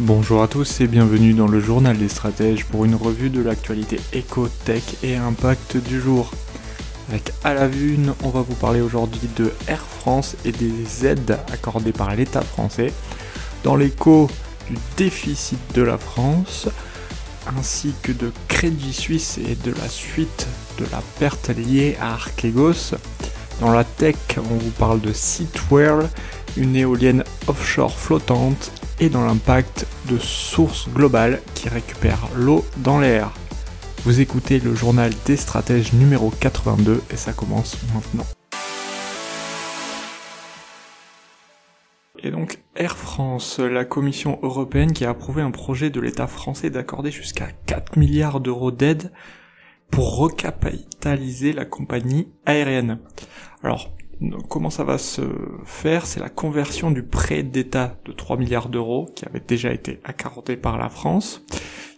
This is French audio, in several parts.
Bonjour à tous et bienvenue dans le journal des stratèges pour une revue de l'actualité éco-tech et impact du jour. Avec à la on va vous parler aujourd'hui de Air France et des aides accordées par l'État français, dans l'écho du déficit de la France, ainsi que de Crédit Suisse et de la suite de la perte liée à Archegos. Dans la tech, on vous parle de Seatwell, une éolienne offshore flottante et dans l'impact de sources globales qui récupèrent l'eau dans l'air. Vous écoutez le journal des stratèges numéro 82 et ça commence maintenant. Et donc Air France, la Commission européenne qui a approuvé un projet de l'État français d'accorder jusqu'à 4 milliards d'euros d'aide pour recapitaliser la compagnie aérienne. Alors, comment ça va se faire C'est la conversion du prêt d'État de 3 milliards d'euros qui avait déjà été accordé par la France,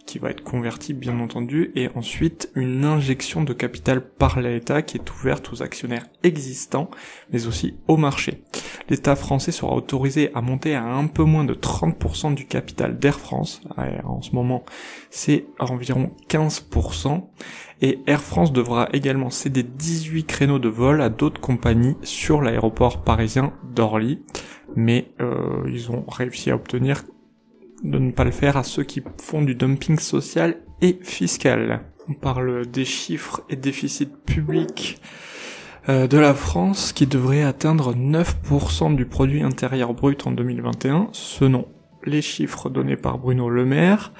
qui va être converti bien entendu, et ensuite une injection de capital par l'État qui est ouverte aux actionnaires existants, mais aussi au marché. L'État français sera autorisé à monter à un peu moins de 30% du capital d'Air France. En ce moment, c'est environ 15%. Et Air France devra également céder 18 créneaux de vol à d'autres compagnies sur l'aéroport parisien d'Orly. Mais euh, ils ont réussi à obtenir de ne pas le faire à ceux qui font du dumping social et fiscal. On parle des chiffres et déficits publics euh, de la France qui devrait atteindre 9% du produit intérieur brut en 2021, selon les chiffres donnés par Bruno Le Maire.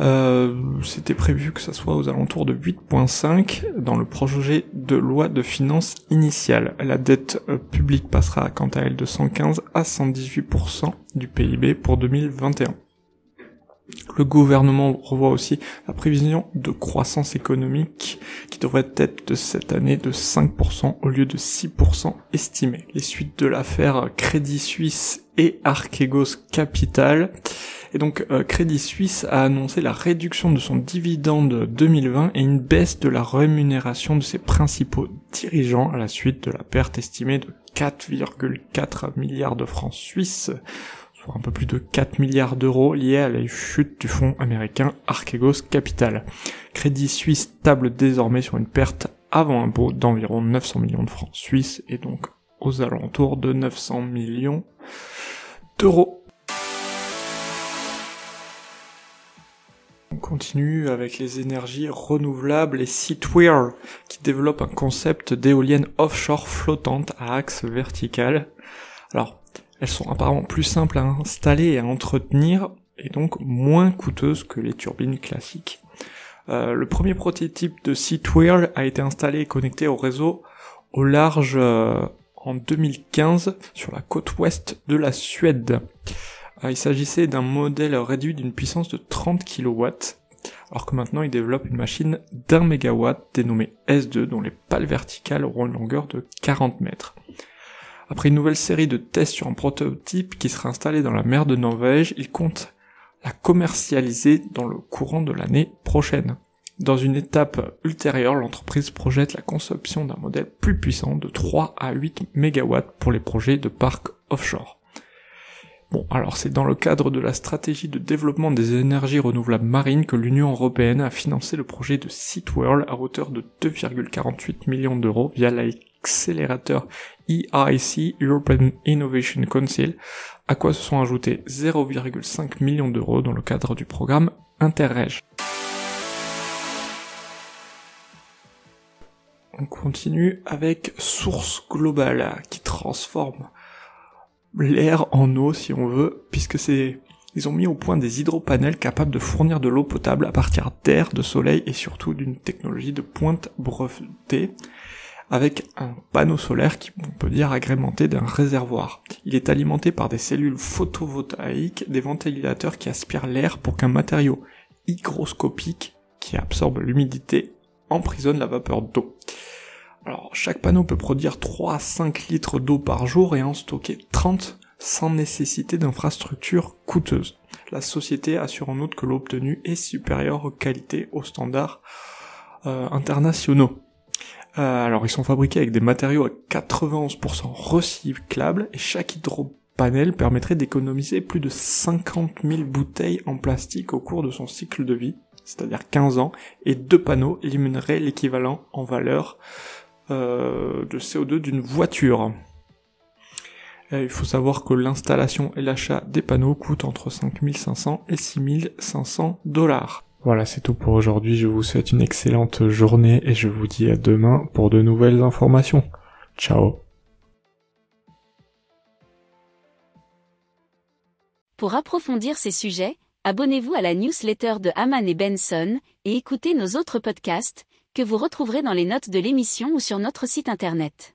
Euh, c'était prévu que ça soit aux alentours de 8.5 dans le projet de loi de finances initiale. La dette euh, publique passera quant à elle de 115 à 118% du PIB pour 2021. Le gouvernement revoit aussi la prévision de croissance économique qui devrait être cette année de 5% au lieu de 6% estimé. Les suites de l'affaire Crédit Suisse et Archegos Capital. Et donc euh, Crédit Suisse a annoncé la réduction de son dividende 2020 et une baisse de la rémunération de ses principaux dirigeants à la suite de la perte estimée de 4,4 milliards de francs suisses soit un peu plus de 4 milliards d'euros liés à la chute du fonds américain Archegos Capital. Crédit Suisse table désormais sur une perte avant impôt d'environ 900 millions de francs suisses et donc aux alentours de 900 millions d'euros. On continue avec les énergies renouvelables et Seatware qui développe un concept d'éolienne offshore flottante à axe vertical. Alors, elles sont apparemment plus simples à installer et à entretenir et donc moins coûteuses que les turbines classiques. Euh, le premier prototype de Seatwhirl a été installé et connecté au réseau au large euh, en 2015 sur la côte ouest de la Suède. Euh, il s'agissait d'un modèle réduit d'une puissance de 30 kW, alors que maintenant il développe une machine d'un mégawatt dénommée S2 dont les pales verticales auront une longueur de 40 mètres. Après une nouvelle série de tests sur un prototype qui sera installé dans la mer de Norvège, il compte la commercialiser dans le courant de l'année prochaine. Dans une étape ultérieure, l'entreprise projette la conception d'un modèle plus puissant de 3 à 8 MW pour les projets de parcs offshore. Bon, alors c'est dans le cadre de la stratégie de développement des énergies renouvelables marines que l'Union européenne a financé le projet de SeaWorld à hauteur de 2,48 millions d'euros via l'accélérateur EIC, European Innovation Council, à quoi se sont ajoutés 0,5 millions d'euros dans le cadre du programme Interreg. On continue avec Source Globale qui transforme l'air en eau si on veut, puisque c'est ils ont mis au point des hydropanels capables de fournir de l'eau potable à partir d'air, de soleil et surtout d'une technologie de pointe brevetée avec un panneau solaire qui, on peut dire, agrémenté d'un réservoir. Il est alimenté par des cellules photovoltaïques, des ventilateurs qui aspirent l'air pour qu'un matériau hygroscopique qui absorbe l'humidité emprisonne la vapeur d'eau. Alors, chaque panneau peut produire 3 à 5 litres d'eau par jour et en stocker 30 sans nécessité d'infrastructures coûteuses. La société assure en outre que l'eau obtenue est supérieure aux qualités aux standards euh, internationaux. Euh, alors ils sont fabriqués avec des matériaux à 91% recyclables et chaque hydropanel permettrait d'économiser plus de 50 000 bouteilles en plastique au cours de son cycle de vie, c'est-à-dire 15 ans, et deux panneaux élimineraient l'équivalent en valeur euh, de CO2 d'une voiture. il faut savoir que l'installation et l'achat des panneaux coûtent entre 5500 et 6500 dollars. Voilà, c'est tout pour aujourd'hui. Je vous souhaite une excellente journée et je vous dis à demain pour de nouvelles informations. Ciao Pour approfondir ces sujets, abonnez-vous à la newsletter de Haman et Benson et écoutez nos autres podcasts que vous retrouverez dans les notes de l'émission ou sur notre site internet.